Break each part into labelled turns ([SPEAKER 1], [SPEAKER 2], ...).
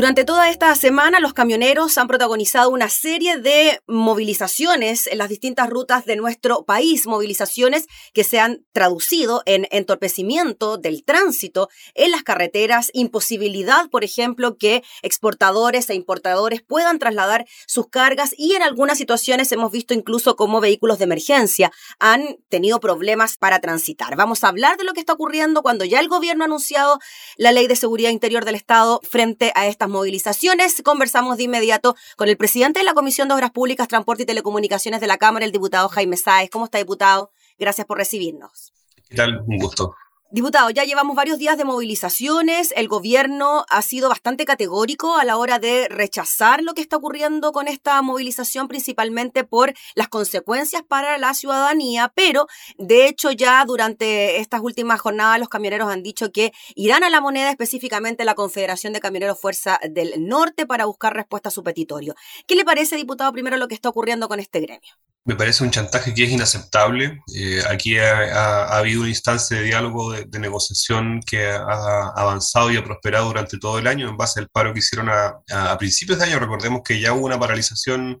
[SPEAKER 1] Durante toda esta semana, los camioneros han protagonizado una serie de movilizaciones en las distintas rutas de nuestro país, movilizaciones que se han traducido en entorpecimiento del tránsito en las carreteras, imposibilidad, por ejemplo, que exportadores e importadores puedan trasladar sus cargas y en algunas situaciones hemos visto incluso cómo vehículos de emergencia han tenido problemas para transitar. Vamos a hablar de lo que está ocurriendo cuando ya el gobierno ha anunciado la ley de seguridad interior del Estado frente a estas movilizaciones. Conversamos de inmediato con el presidente de la Comisión de Obras Públicas, Transporte y Telecomunicaciones de la Cámara, el diputado Jaime Sáez. ¿Cómo está, diputado? Gracias por recibirnos.
[SPEAKER 2] ¿Qué tal? Un gusto.
[SPEAKER 1] Diputado, ya llevamos varios días de movilizaciones. El gobierno ha sido bastante categórico a la hora de rechazar lo que está ocurriendo con esta movilización, principalmente por las consecuencias para la ciudadanía. Pero, de hecho, ya durante estas últimas jornadas, los camioneros han dicho que irán a la moneda, específicamente la Confederación de Camioneros Fuerza del Norte, para buscar respuesta a su petitorio. ¿Qué le parece, diputado, primero lo que está ocurriendo con este gremio?
[SPEAKER 2] Me parece un chantaje que es inaceptable. Eh, aquí ha, habido una instancia de diálogo, de, negociación que ha avanzado y ha prosperado durante todo el año en base al paro que hicieron a, principios de año. Recordemos que ya hubo una paralización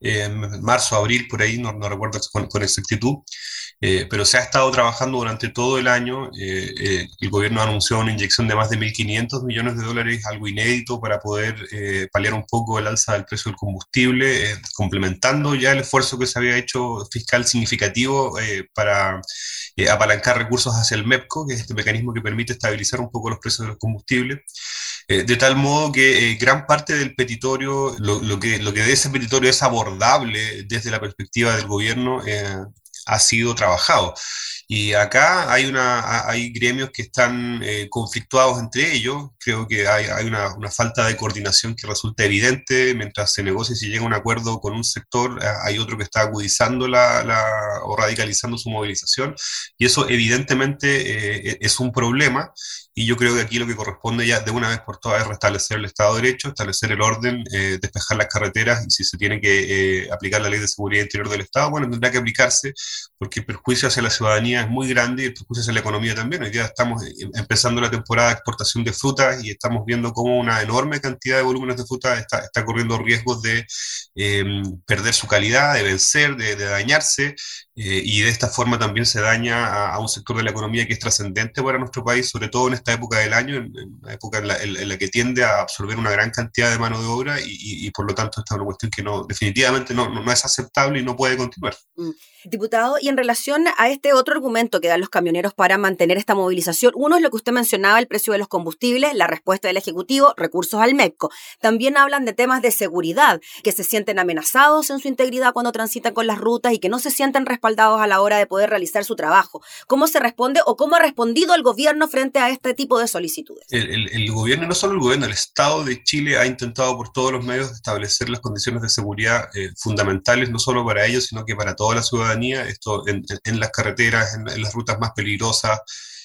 [SPEAKER 2] en marzo, abril, por ahí, no, recuerdo con, con exactitud. Eh, pero se ha estado trabajando durante todo el año. Eh, eh, el gobierno anunció una inyección de más de 1.500 millones de dólares, algo inédito para poder paliar un poco el alza del precio del combustible, complementando ya el esfuerzo que se había hecho fiscal significativo para apalancar recursos hacia el MEPCO, que es este mecanismo que permite estabilizar un poco los precios de los combustibles. de tal modo que gran parte del petitorio, lo, que, lo que de ese petitorio es desde la perspectiva del gobierno, ha sido trabajado. Y acá hay, una, hay gremios que están eh, conflictuados entre ellos. Creo que hay, hay una, una, falta de coordinación que resulta evidente. Mientras se negocia y se llega a un acuerdo con un sector, eh, hay otro que está agudizando la, la o radicalizando su movilización. Y eso evidentemente eh, es un problema. Y yo creo que aquí lo que corresponde ya de una vez por todas es restablecer el Estado de Derecho, establecer el orden, eh, despejar las carreteras y si se tiene que eh, aplicar la ley de seguridad interior del Estado, bueno, tendrá que aplicarse porque el perjuicio hacia la ciudadanía es muy grande y el perjuicio hacia la economía también. Hoy día estamos eh, empezando la temporada de exportación de frutas y estamos viendo cómo una enorme cantidad de volúmenes de fruta está, está corriendo riesgos de perder su calidad, de vencer, de, dañarse. Eh, y de esta forma también se daña a, un sector de la economía que es trascendente para nuestro país, sobre todo en esta época del año, en, una época en la, que tiende a absorber una gran cantidad de mano de obra y, por lo tanto esta es una cuestión que no, definitivamente no, no, es aceptable y no puede continuar.
[SPEAKER 1] Mm. Diputado, y en relación a este otro argumento que dan los camioneros para mantener esta movilización, uno es lo que usted mencionaba, el precio de los combustibles, la respuesta del Ejecutivo, recursos al MEPCO. También hablan de temas de seguridad, que se sienten amenazados en su integridad cuando transitan con las rutas y que no se sienten respaldados a la hora de poder realizar su trabajo. ¿Cómo se responde o cómo ha respondido el gobierno frente a este tipo de solicitudes?
[SPEAKER 2] El, gobierno, no solo el gobierno, el Estado de Chile ha intentado por todos los medios establecer las condiciones de seguridad eh, fundamentales, no solo para ellos, sino que para toda la ciudadanía esto en, las carreteras, en, las rutas más peligrosas.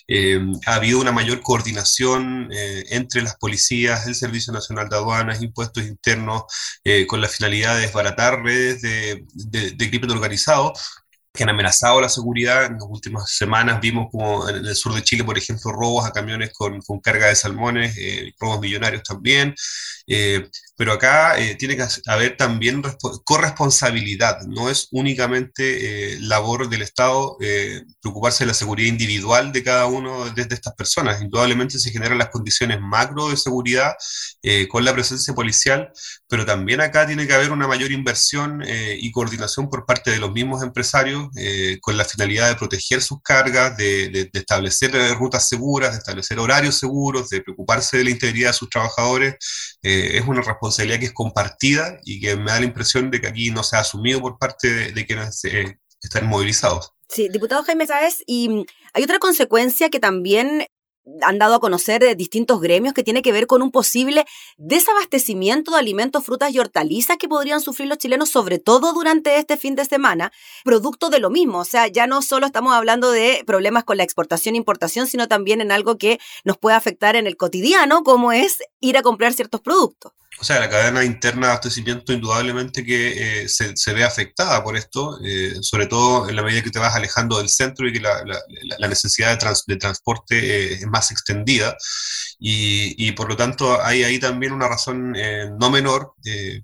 [SPEAKER 2] Eh, ha habido una mayor coordinación eh, entre las policías, el Servicio Nacional de Aduanas, impuestos internos, eh, con la finalidad de desbaratar redes de, de crimen organizado que han amenazado la seguridad. En las últimas semanas vimos como en el sur de Chile, por ejemplo, robos a camiones con, con carga de salmones, eh, robos millonarios también. Eh, pero acá eh, tiene que haber también corresponsabilidad, no es únicamente labor del Estado preocuparse de la seguridad individual de cada uno de, estas personas. Indudablemente se generan las condiciones macro de seguridad con la presencia policial, pero también acá tiene que haber una mayor inversión y coordinación por parte de los mismos empresarios eh, con la finalidad de proteger sus cargas, de, establecer eh, rutas seguras, de establecer horarios seguros, de preocuparse de la integridad de sus trabajadores, eh, es una responsabilidad que es compartida y que me da la impresión de que aquí no se ha asumido por parte de, quienes están movilizados.
[SPEAKER 1] Sí, diputado Jaime Sáez, y mm, hay otra consecuencia que también han dado a conocer de distintos gremios que tiene que ver con un posible desabastecimiento de alimentos, frutas y hortalizas que podrían sufrir los chilenos, sobre todo durante este fin de semana, producto de lo mismo. O sea, ya no solo estamos hablando de problemas con la exportación e importación, sino también en algo que nos puede afectar en el cotidiano, como es ir a comprar ciertos productos.
[SPEAKER 2] O sea, la cadena interna de abastecimiento indudablemente que eh, se, ve afectada por esto, eh, sobre todo en la medida que te vas alejando del centro y que la, necesidad de, de transporte eh, es más extendida. Y, por lo tanto hay ahí también una razón no menor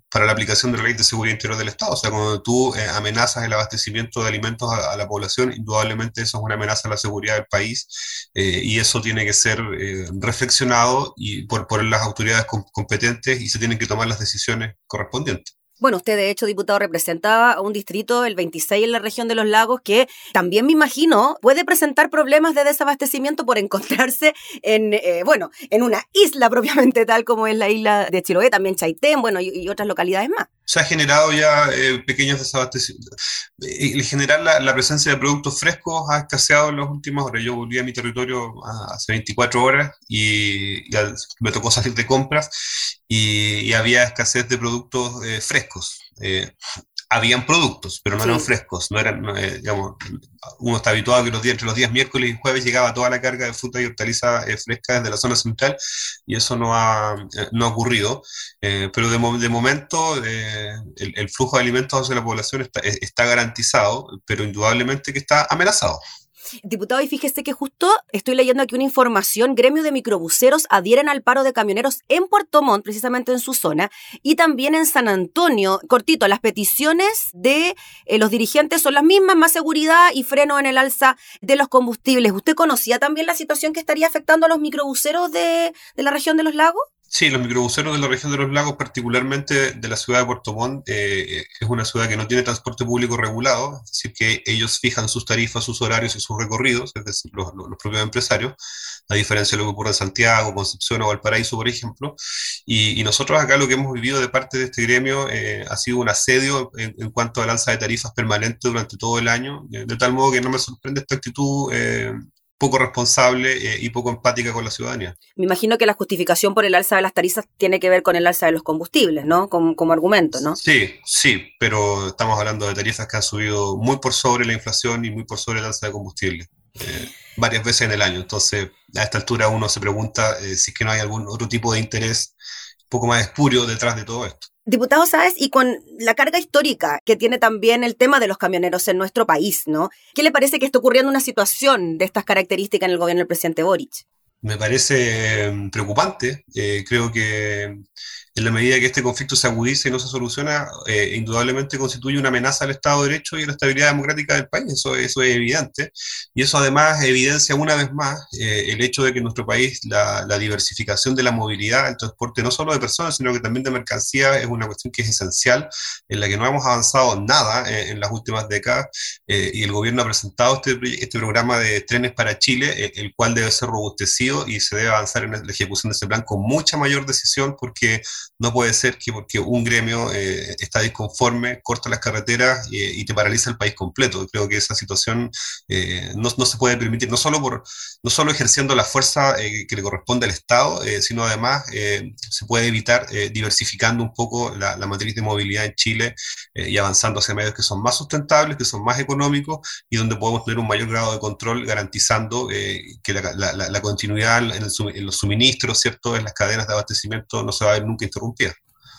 [SPEAKER 2] para la aplicación de la ley de seguridad interior del Estado. O sea, cuando tú amenazas el abastecimiento de alimentos a, la población, indudablemente eso es una amenaza a la seguridad del país y eso tiene que ser reflexionado y por, por las autoridades competentes y se tienen que tomar las decisiones correspondientes.
[SPEAKER 1] Bueno, usted de hecho, diputado, representa un distrito, el 26 en la región de los lagos, que también me imagino puede presentar problemas de desabastecimiento por encontrarse en, eh, bueno, en una isla propiamente tal como es la isla de Chiloé, también Chaitén, bueno, y, otras localidades más.
[SPEAKER 2] Se ha generado ya eh, pequeños desabastecimientos. En general, la, presencia de productos frescos ha escaseado en las últimas horas. Yo volví a mi territorio hace 24 horas y me tocó salir de compras y, había escasez de productos eh, frescos. Eh, habían productos, pero no eran frescos, no eran, eh, digamos, uno está habituado a que los días, entre los días miércoles y jueves llegaba toda la carga de fruta y hortaliza fresca desde la zona central y eso no ha, no ha ocurrido, pero de, de momento el, el, flujo de alimentos hacia la población está, está garantizado, pero indudablemente que está amenazado.
[SPEAKER 1] Diputado, y fíjese que justo estoy leyendo aquí una información, gremio de microbuseros adhieren al paro de camioneros en Puerto Montt, precisamente en su zona, y también en San Antonio. Cortito, las peticiones de eh, los dirigentes son las mismas, más seguridad y freno en el alza de los combustibles. ¿Usted conocía también la situación que estaría afectando a los microbuseros de, de la región de los lagos?
[SPEAKER 2] Sí, los microbuseros de la región de los lagos, particularmente de la ciudad de Puerto Montt, eh, es una ciudad que no tiene transporte público regulado, es decir, que ellos fijan sus tarifas, sus horarios y sus recorridos, es decir, los, propios empresarios, a diferencia de lo que ocurre en Santiago, Concepción o Valparaíso, por ejemplo. Y, nosotros acá lo que hemos vivido de parte de este gremio eh, ha sido un asedio en, cuanto al alza de tarifas permanente durante todo el año, de, tal modo que no me sorprende esta actitud. Eh, poco responsable eh, y poco empática con la ciudadanía.
[SPEAKER 1] Me imagino que la justificación por el alza de las tarifas tiene que ver con el alza de los combustibles, ¿no? Como, como argumento, ¿no?
[SPEAKER 2] Sí, sí, pero estamos hablando de tarifas que han subido muy por sobre la inflación y muy por sobre el alza de combustible. Eh, varias veces en el año. Entonces, a esta altura uno se pregunta eh, si es que no hay algún otro tipo de interés un poco más espurio detrás de todo esto.
[SPEAKER 1] Diputado Sáez, y con la carga histórica que tiene también el tema de los camioneros en nuestro país, ¿no? ¿Qué le parece que está ocurriendo una situación de estas características en el gobierno del presidente Boric?
[SPEAKER 2] Me parece mm, preocupante. Eh, creo que en la medida que este conflicto se agudice y no se soluciona, eh, indudablemente constituye una amenaza al Estado de Derecho y a la estabilidad democrática del país. Eso, eso es evidente. Y eso además evidencia una vez más eh, el hecho de que en nuestro país la, diversificación de la movilidad, el transporte no solo de personas, sino que también de mercancías, es una cuestión que es esencial, en la que no hemos avanzado nada eh, en las últimas décadas. y el gobierno ha presentado este, este programa de trenes para Chile, el cual debe ser robustecido y se debe avanzar en la ejecución de ese plan con mucha mayor decisión porque no puede ser que porque un gremio eh, está disconforme, corta las carreteras y te paraliza el país completo. Creo que esa situación eh, no, no, se puede permitir, no solo, por, no solo ejerciendo la fuerza eh, que le corresponde al Estado, sino además se puede evitar diversificando un poco la, matriz de movilidad en Chile y avanzando hacia medios que son más sustentables, que son más económicos y donde podemos tener un mayor grado de control garantizando que la, continuidad en, en, los suministros, ¿cierto? en las cadenas de abastecimiento no se va a ver nunca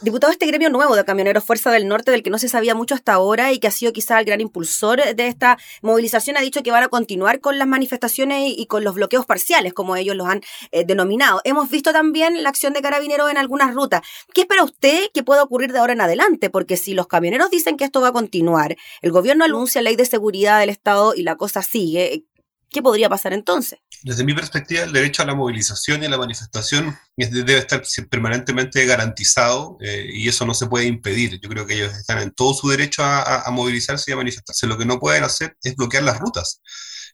[SPEAKER 1] Diputado, este gremio nuevo de camioneros Fuerza del Norte, del que no se sabía mucho hasta ahora y que ha sido quizá el gran impulsor de esta movilización, ha dicho que van a continuar con las manifestaciones y con los bloqueos parciales, como ellos los han eh, denominado. Hemos visto también la acción de carabineros en algunas rutas. ¿Qué espera usted que pueda ocurrir de ahora en adelante? Porque si los camioneros dicen que esto va a continuar, el gobierno anuncia ley de seguridad del Estado y la cosa sigue, ¿Qué podría pasar entonces?
[SPEAKER 2] Desde mi perspectiva, el derecho a la movilización y a la manifestación debe estar permanentemente garantizado eh, y eso no se puede impedir. Yo creo que ellos están en todo su derecho a, movilizarse y a manifestarse. Lo que no pueden hacer es bloquear las rutas.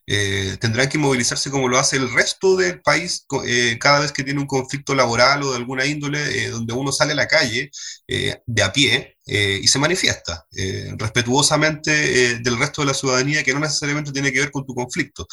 [SPEAKER 2] Eh, tendrán que movilizarse como lo hace el resto del país eh, cada vez que tiene un conflicto laboral o de alguna índole donde uno sale a la calle de a pie eh, y se manifiesta eh, respetuosamente eh, del resto de la ciudadanía que no necesariamente tiene que ver con tu conflicto.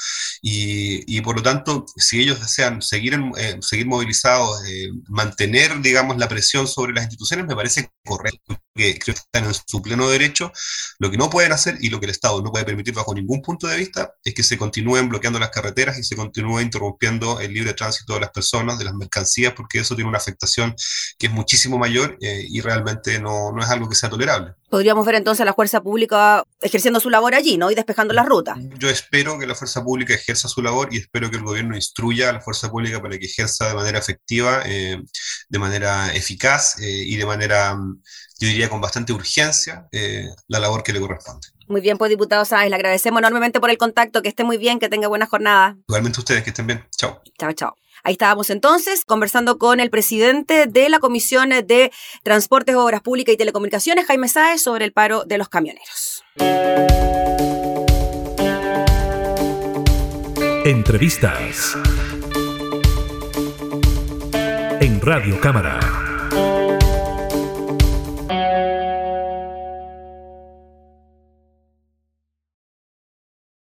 [SPEAKER 2] Y, y por lo tanto, si ellos desean seguir, seguir movilizados, mantener, digamos, la presión sobre las instituciones, me parece correcto. que creo que están en su pleno derecho. Lo que no pueden hacer y lo que el Estado no puede permitir bajo ningún punto de vista es que se continúen bloqueando las carreteras y se continúe interrumpiendo el libre tránsito de las personas, de las mercancías, porque eso tiene una afectación que es muchísimo mayor eh, y realmente no, no es algo que sea tolerable.
[SPEAKER 1] Podríamos ver entonces a la fuerza pública ejerciendo su labor allí, ¿no? Y despejando las rutas.
[SPEAKER 2] Yo espero que la fuerza pública ejerza su labor y espero que el gobierno instruya a la fuerza pública para que ejerza de manera efectiva, eh, de manera eficaz eh, y de manera, yo diría, con bastante urgencia eh, la labor que le corresponde.
[SPEAKER 1] Muy bien, pues diputado Sáez, le agradecemos enormemente por el contacto, que esté muy bien, que tenga buena jornada.
[SPEAKER 2] Igualmente ustedes, que estén bien. Chao.
[SPEAKER 1] Chao, chao. Ahí estábamos entonces conversando con el presidente de la Comisión de Transportes, Obras Públicas y Telecomunicaciones, Jaime Sáez, sobre el paro de los camioneros.
[SPEAKER 3] Entrevistas en Radio Cámara.